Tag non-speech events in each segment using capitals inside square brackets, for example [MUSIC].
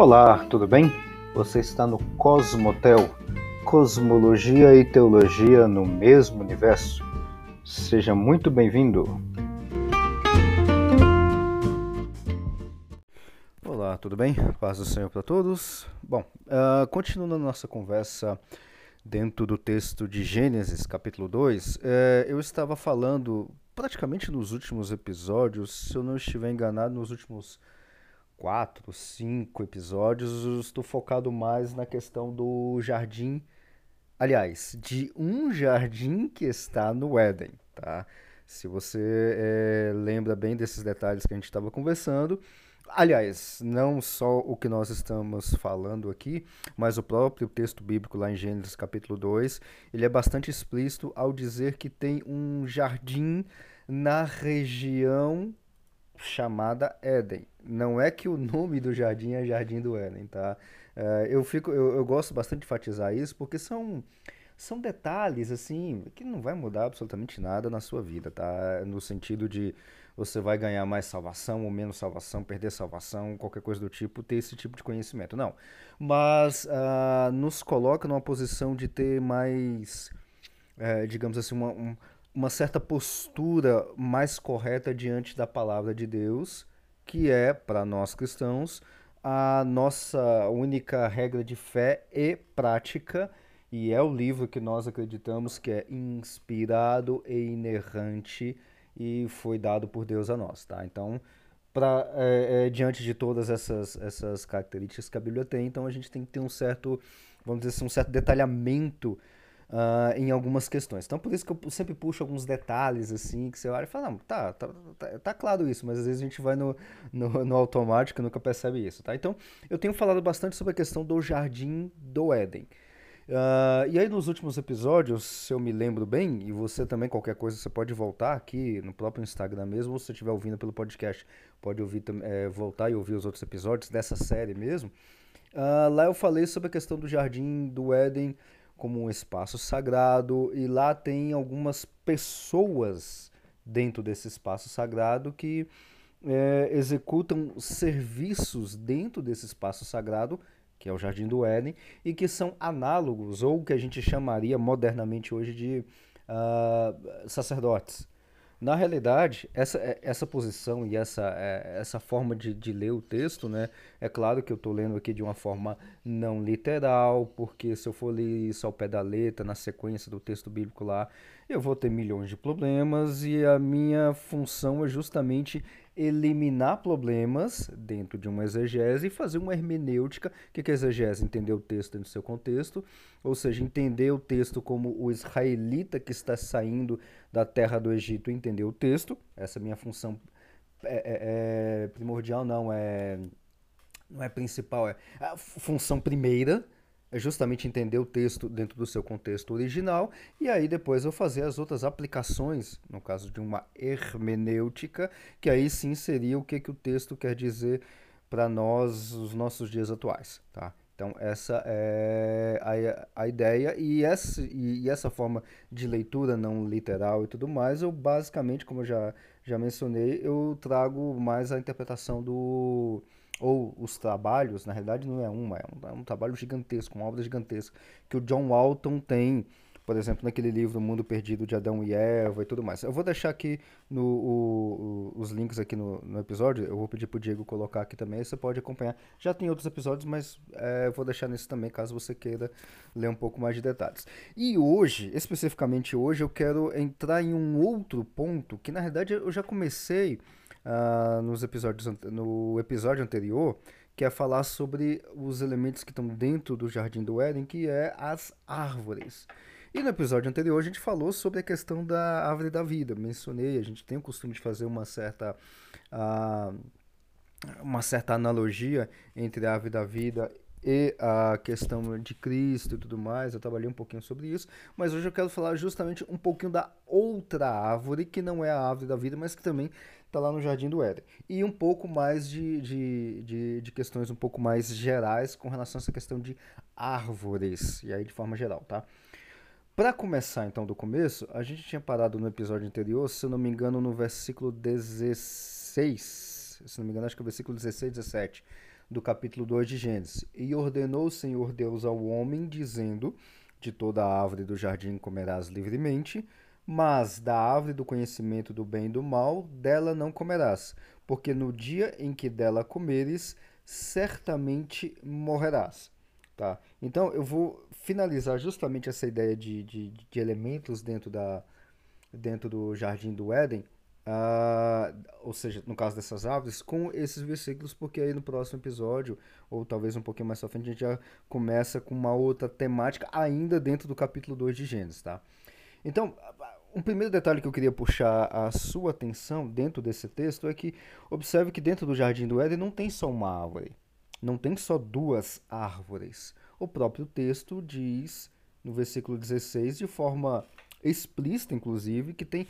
Olá, tudo bem? Você está no Cosmotel, Cosmologia e Teologia no mesmo universo. Seja muito bem-vindo. Olá, tudo bem? Paz do Senhor para todos. Bom, uh, continuando a nossa conversa dentro do texto de Gênesis, capítulo 2, uh, eh, eu estava falando praticamente nos últimos episódios, se eu não estiver enganado, nos últimos quatro, cinco episódios, eu estou focado mais na questão do jardim. Aliás, de um jardim que está no Éden, tá? Se você é, lembra bem desses detalhes que a gente estava conversando. Aliás, não só o que nós estamos falando aqui, mas o próprio texto bíblico lá em Gênesis capítulo 2, ele é bastante explícito ao dizer que tem um jardim na região chamada Éden. Não é que o nome do jardim é Jardim do Éden, tá? Uh, eu, fico, eu, eu gosto bastante de enfatizar isso porque são, são detalhes, assim, que não vai mudar absolutamente nada na sua vida, tá? No sentido de você vai ganhar mais salvação ou menos salvação, perder salvação, qualquer coisa do tipo, ter esse tipo de conhecimento. Não. Mas uh, nos coloca numa posição de ter mais, uh, digamos assim, uma, um, uma certa postura mais correta diante da palavra de Deus, que é, para nós cristãos, a nossa única regra de fé e prática, e é o livro que nós acreditamos que é inspirado e inerrante e foi dado por Deus a nós, tá? Então, pra, é, é, diante de todas essas, essas características que a Bíblia tem, então a gente tem que ter um certo, vamos dizer assim, um certo detalhamento uh, em algumas questões. Então, por isso que eu sempre puxo alguns detalhes, assim, que você olha e fala, não, tá, tá, tá, tá claro isso, mas às vezes a gente vai no, no, no, automático e nunca percebe isso, tá? Então, eu tenho falado bastante sobre a questão do Jardim do Éden. Uh, e aí nos últimos episódios, se eu me lembro bem, e você também, qualquer coisa, você pode voltar aqui no próprio Instagram mesmo, ou se você estiver ouvindo pelo podcast, pode ouvir, é, voltar e ouvir os outros episódios dessa série mesmo. Uh, lá eu falei sobre a questão do Jardim do Éden como um espaço sagrado e lá tem algumas pessoas dentro desse espaço sagrado que é, executam serviços dentro desse espaço sagrado, que é o Jardim do Éden, e que são análogos, ou que a gente chamaria modernamente hoje de uh, sacerdotes. Na realidade, essa, é, essa posição e essa, é, essa forma de, de ler o texto, né? É claro que eu estou lendo aqui de uma forma não literal, porque se eu for ler isso ao pé da letra, na sequência do texto bíblico lá, eu vou ter milhões de problemas e a minha função é justamente eliminar problemas dentro de uma exegese e fazer uma hermenêutica. O que é exegese? Entender o texto dentro do seu contexto, ou seja, entender o texto como o israelita que está saindo da terra do Egito entender o texto. Essa é a minha função é, é, é primordial, não é, não é principal, é a função primeira é justamente entender o texto dentro do seu contexto original e aí depois eu fazer as outras aplicações, no caso de uma hermenêutica, que aí sim seria o que, que o texto quer dizer para nós, os nossos dias atuais, tá? Então essa é a, a ideia e essa, e, e essa forma de leitura não literal e tudo mais, eu basicamente, como eu já, já mencionei, eu trago mais a interpretação do ou os trabalhos, na realidade não é uma, é um, é um trabalho gigantesco, uma obra gigantesca, que o John Walton tem, por exemplo, naquele livro Mundo Perdido de Adão e Eva e tudo mais. Eu vou deixar aqui no, o, o, os links aqui no, no, episódio, eu vou pedir pro Diego colocar aqui também, você pode acompanhar. Já tem outros episódios, mas é, eu vou deixar nesse também, caso você queira ler um pouco mais de detalhes. E hoje, especificamente hoje, eu quero entrar em um outro ponto, que na realidade eu já comecei uh, nos episódios, no episódio anterior, que é falar sobre os elementos que estão dentro do Jardim do Éden, que é as árvores. E no episódio anterior a gente falou sobre a questão da árvore da vida. Mencionei, a gente tem o costume de fazer uma certa, uh, uma certa analogia entre a árvore da vida e a questão de Cristo e tudo mais, eu trabalhei um pouquinho sobre isso, mas hoje eu quero falar justamente um pouquinho da outra árvore, que não é a árvore da vida, mas que também está lá no Jardim do Éden. E um pouco mais de, de, de, de, questões um pouco mais gerais com relação a essa questão de árvores, e aí de forma geral, tá? Para começar então do começo, a gente tinha parado no episódio anterior, se eu não me engano, no versículo 16, se não me engano, acho que é o versículo 16, 17 do capítulo 2 de Gênesis. E ordenou o Senhor Deus ao homem, dizendo: De toda a árvore do jardim comerás livremente, mas da árvore do conhecimento do bem e do mal, dela não comerás, porque no dia em que dela comeres, certamente morrerás. Tá? Então eu vou finalizar justamente essa ideia de, de, de elementos dentro, da, dentro do jardim do Éden Uh, ou seja, no caso dessas árvores, com esses versículos, porque aí no próximo episódio, ou talvez um pouquinho mais pra frente, a gente já começa com uma outra temática, ainda dentro do capítulo 2 de Gênesis, tá? Então, um primeiro detalhe que eu queria puxar a sua atenção dentro desse texto é que observe que dentro do Jardim do Éden não tem só uma árvore, não tem só duas árvores. O próprio texto diz, no versículo 16, de forma explícita, inclusive, que tem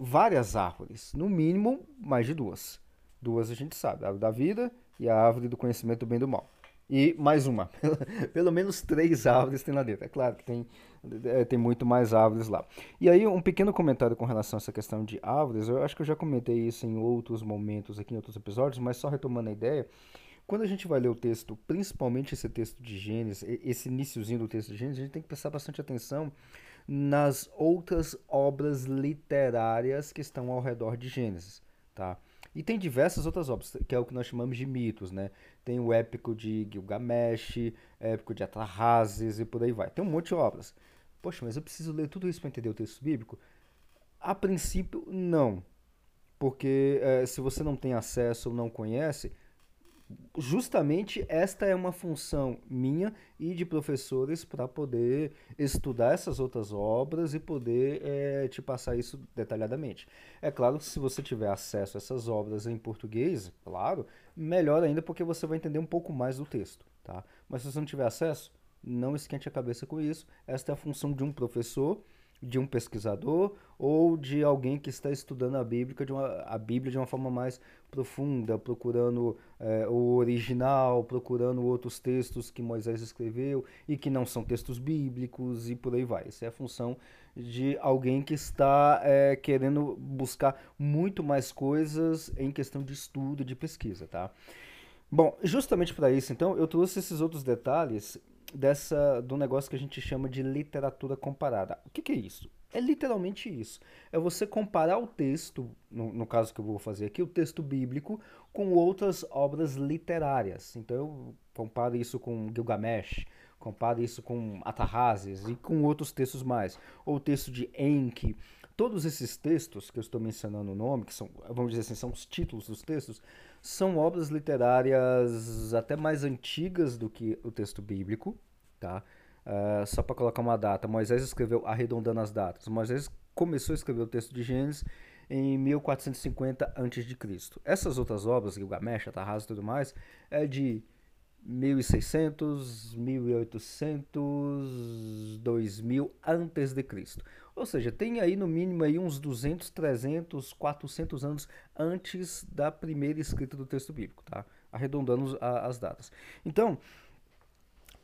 várias árvores, no mínimo mais de duas. Duas a gente sabe, a árvore da vida e a árvore do conhecimento do bem e do mal. E mais uma, [LAUGHS] pelo menos três árvores tem lá dentro. É claro que tem, é, tem muito mais árvores lá. E aí, um pequeno comentário com relação a essa questão de árvores. Eu acho que eu já comentei isso em outros momentos aqui, em outros episódios, mas só retomando a ideia. Quando a gente vai ler o texto, principalmente esse texto de Gênesis, esse iníciozinho do texto de Gênesis, a gente tem que prestar bastante atenção nas outras obras literárias que estão ao redor de Gênesis, tá? E tem diversas outras obras, que é o que nós chamamos de mitos, né? Tem o épico de Gilgamesh, épico de Atrahasis e por aí vai. Tem um monte de obras. Poxa, mas eu preciso ler tudo isso para entender o texto bíblico? A princípio, não. Porque é, se você não tem acesso ou não conhece, justamente esta é uma função minha e de professores para poder estudar essas outras obras e poder é, te passar isso detalhadamente. É claro que se você tiver acesso a essas obras em português, claro, melhor ainda porque você vai entender um pouco mais do texto, tá? Mas se você não tiver acesso, não esquente a cabeça com isso. Esta é a função de um professor de um pesquisador ou de alguém que está estudando a Bíblia de uma, a Bíblia de uma forma mais profunda, procurando é, o original, procurando outros textos que Moisés escreveu e que não são textos bíblicos e por aí vai. Essa é a função de alguém que está é, querendo buscar muito mais coisas em questão de estudo, de pesquisa, tá? Bom, justamente para isso, então, eu trouxe esses outros detalhes dessa do negócio que a gente chama de literatura comparada. O que, que é isso? É literalmente isso. É você comparar o texto, no, no, caso que eu vou fazer aqui, o texto bíblico, com outras obras literárias. Então eu comparo isso com Gilgamesh, comparo isso com Atarrazes e com outros textos mais. Ou o texto de Enki. Todos esses textos que eu estou mencionando o nome, que são, vamos dizer assim, são os títulos dos textos, são obras literárias até mais antigas do que o texto bíblico, tá? Uh, só para colocar uma data, Moisés escreveu, arredondando as datas, Moisés começou a escrever o texto de Gênesis em 1450 a.C. Essas outras obras, Gilgamesh, Atarrasa e tudo mais, é de 1600, 1800, 2000 antes de Cristo. Ou seja, tem aí no mínimo aí uns 200, 300, 400 anos antes da primeira escrita do texto bíblico, tá? Arredondando a, as datas. Então,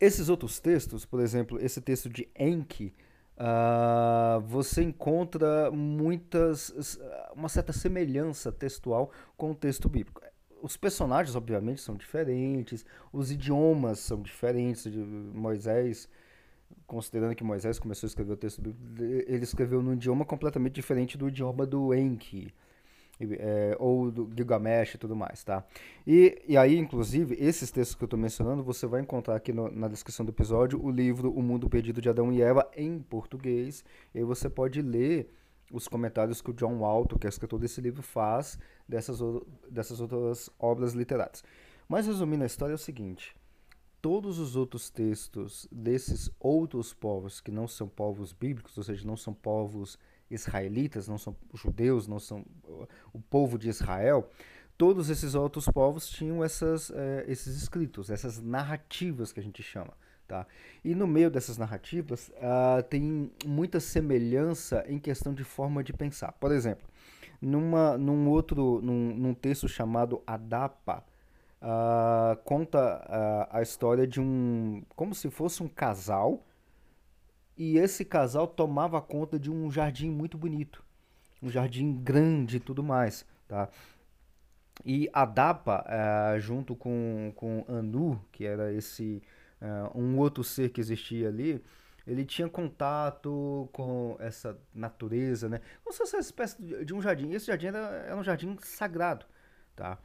esses outros textos, por exemplo, esse texto de Enki, uh, você encontra muitas, uma certa semelhança textual com o texto bíblico os personagens, obviamente, são diferentes, os idiomas são diferentes. De Moisés, considerando que Moisés começou a escrever o texto ele escreveu num idioma completamente diferente do idioma do Enki. É, ou do Gilgamesh e tudo mais, tá? E, e aí, inclusive, esses textos que eu estou mencionando, você vai encontrar aqui no, na descrição do episódio o livro O Mundo Perdido de Adão e Eva em português. E aí você pode ler os comentários que o John Walton, que é escritor desse livro, faz dessas, dessas outras obras literárias. Mas resumindo a história é o seguinte: todos os outros textos desses outros povos que não são povos bíblicos, ou seja, não são povos israelitas, não são judeus, não são o povo de Israel, todos esses outros povos tinham essas, é, esses escritos, essas narrativas que a gente chama. Tá? E no meio dessas narrativas uh, tem muita semelhança em questão de forma de pensar. Por exemplo, numa, num outro, num, num texto chamado Adapa, uh, conta uh, a história de um, como se fosse um casal, e esse casal tomava conta de um jardim muito bonito, um jardim grande e tudo mais, tá? E Adapa, uh, junto com, com Anu, que era esse uh, um outro ser que existia ali, ele tinha contato com essa natureza, né? Como se fosse uma espécie de um jardim. Esse jardim era, era um jardim sagrado, tá?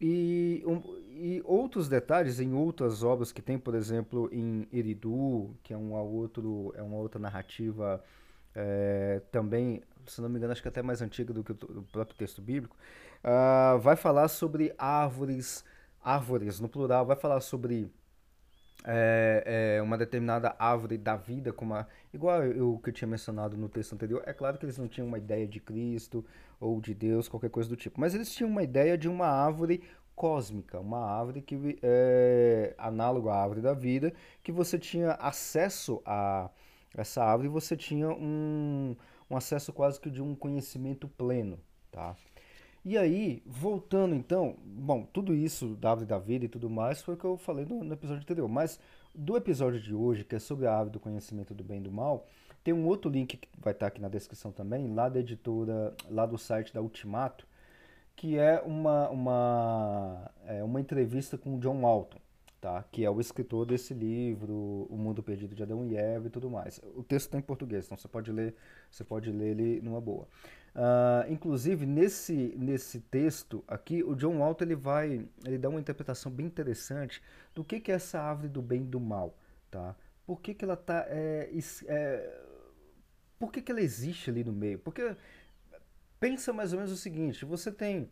E, um, e outros detalhes em outras obras que tem, por exemplo, em Eridu, que é uma, outro, é uma outra narrativa é, também, se não me engano, acho que até mais antiga do que o, próprio texto bíblico, uh, vai falar sobre árvores, árvores no plural, vai falar sobre é, é, uma determinada árvore da vida, como a, igual o que eu tinha mencionado no texto anterior. É claro que eles não tinham uma ideia de Cristo ou de Deus, qualquer coisa do tipo, mas eles tinham uma ideia de uma árvore cósmica, uma árvore que é análogo à árvore da vida, que você tinha acesso a essa árvore, você tinha um, um acesso quase que de um conhecimento pleno, tá? E aí, voltando então, bom, tudo isso da árvore da vida e tudo mais foi o que eu falei no, no, episódio anterior, mas do episódio de hoje, que é sobre a árvore do conhecimento do bem e do mal, tem um outro link que vai estar aqui na descrição também, lá da editora, lá do site da Ultimato, que é uma, uma, é uma entrevista com o John Walton, tá? que é o escritor desse livro, O Mundo Perdido de Adão e Eva e tudo mais. O texto está em português, então você pode ler, você pode ler ele numa boa. Uh, inclusive, nesse, nesse texto aqui, o John Walton ele vai ele dá uma interpretação bem interessante do que, que é essa árvore do bem e do mal. Tá? Por que, que ela tá. É, é, por que, que ela existe ali no meio? Porque pensa mais ou menos o seguinte: você tem.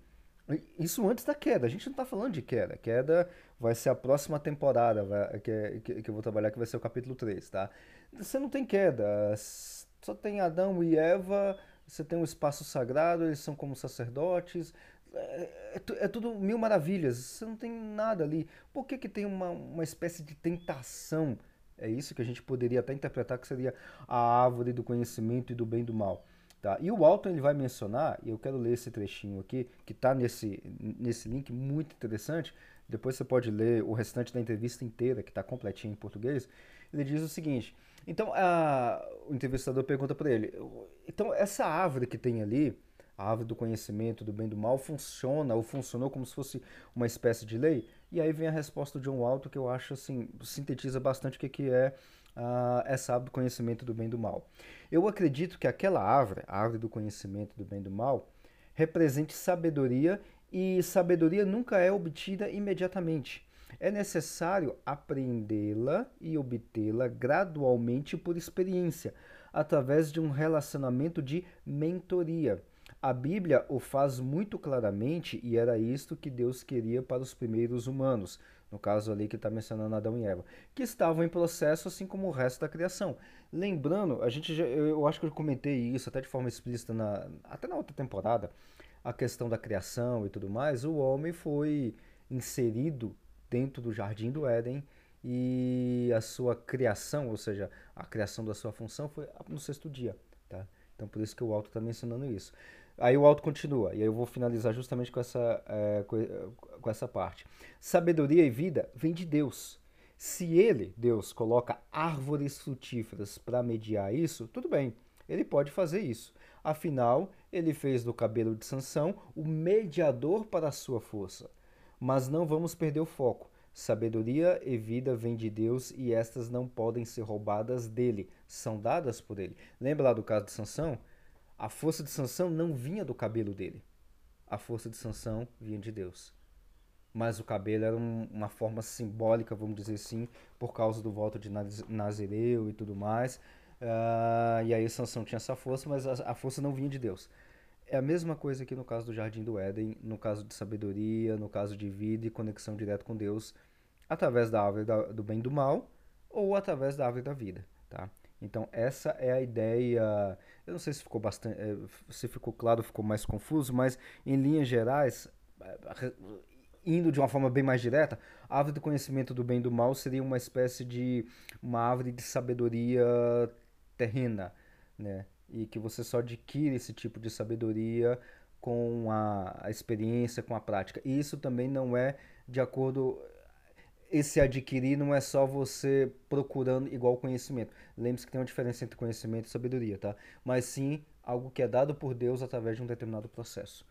Isso antes da queda, a gente não está falando de queda. Queda vai ser a próxima temporada vai, que, que, que, eu vou trabalhar, que vai ser o capítulo 3, tá? Você não tem queda, só tem Adão e Eva você tem um espaço sagrado, eles são como sacerdotes. É, é, é, tudo mil maravilhas, você não tem nada ali. Por que, que tem uma, uma espécie de tentação? É isso que a gente poderia até interpretar que seria a árvore do conhecimento e do bem e do mal. Tá? E o Alton ele vai mencionar, e eu quero ler esse trechinho aqui, que está nesse, nesse link muito interessante. Depois você pode ler o restante da entrevista inteira, que está completinho em português. Ele diz o seguinte: então, a, o entrevistador pergunta para ele: então, essa árvore que tem ali, a árvore do conhecimento, do bem e do mal, funciona ou funcionou como se fosse uma espécie de lei? E aí vem a resposta do John Walton, que eu acho assim, sintetiza bastante o que, que é uh, essa árvore do conhecimento do bem e do mal. Eu acredito que aquela árvore, a árvore do conhecimento do bem e do mal, represente sabedoria e sabedoria nunca é obtida imediatamente é necessário apreendê-la e obtê-la gradualmente por experiência, através de um relacionamento de mentoria. A Bíblia o faz muito claramente e era isto que Deus queria para os primeiros humanos, no caso ali que está mencionando Adão e Eva, que estavam em processo assim como o resto da criação. Lembrando, a gente já, eu acho que eu comentei isso até de forma explícita na, até na outra temporada, a questão da criação e tudo mais, o homem foi inserido dentro do jardim do Éden e a sua criação, ou seja, a criação da sua função foi no sexto dia, tá? Então por isso que o Alto está mencionando isso. Aí o Alto continua, e aí eu vou finalizar justamente com essa, é, com essa parte. Sabedoria e vida vem de Deus. Se ele, Deus, coloca árvores frutíferas para mediar isso, tudo bem, ele pode fazer isso. Afinal, ele fez do cabelo de Sansão o mediador para a sua força. Mas não vamos perder o foco. Sabedoria e vida vêm de Deus e estas não podem ser roubadas dele, são dadas por ele. Lembra lá do caso de Sansão? A força de Sansão não vinha do cabelo dele. A força de Sansão vinha de Deus. Mas o cabelo era um, uma forma simbólica, vamos dizer assim, por causa do voto de Nazireu e tudo mais. Uh, e aí Sansão tinha essa força, mas a, a força não vinha de Deus. É a mesma coisa aqui no caso do Jardim do Éden, no caso de sabedoria, no caso de vida e conexão direta com Deus, através da árvore do bem e do mal ou através da árvore da vida, tá? Então essa é a ideia. Eu não sei se ficou bastante, eh, se ficou claro, ficou mais confuso, mas em linhas gerais, eh, indo de uma forma bem mais direta, a árvore do conhecimento do bem e do mal seria uma espécie de uma árvore de sabedoria terrena, né? e que você só adquire esse tipo de sabedoria com a, a experiência, com a prática. E isso também não é de acordo esse adquirir não é só você procurando igual conhecimento. Lembre-se que tem uma diferença entre conhecimento e sabedoria, tá? Mas sim algo que é dado por Deus através de um determinado processo.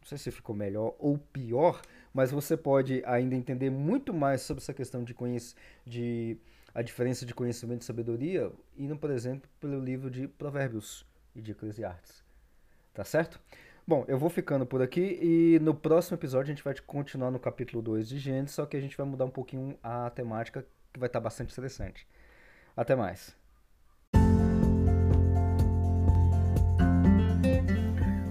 Não sei se ficou melhor ou pior, mas você pode ainda entender muito mais sobre essa questão de, conhec de a diferença de conhecimento e sabedoria indo, por exemplo, pelo livro de Provérbios e de Eclesiastes. Tá certo? Bom, eu vou ficando por aqui e no próximo episódio a gente vai continuar no capítulo 2 de Gênesis, só que a gente vai mudar um pouquinho a temática, que vai estar bastante interessante. Até mais.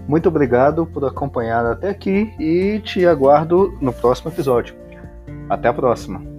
Muito obrigado por acompanhar até aqui e te aguardo no próximo episódio. Até a próxima!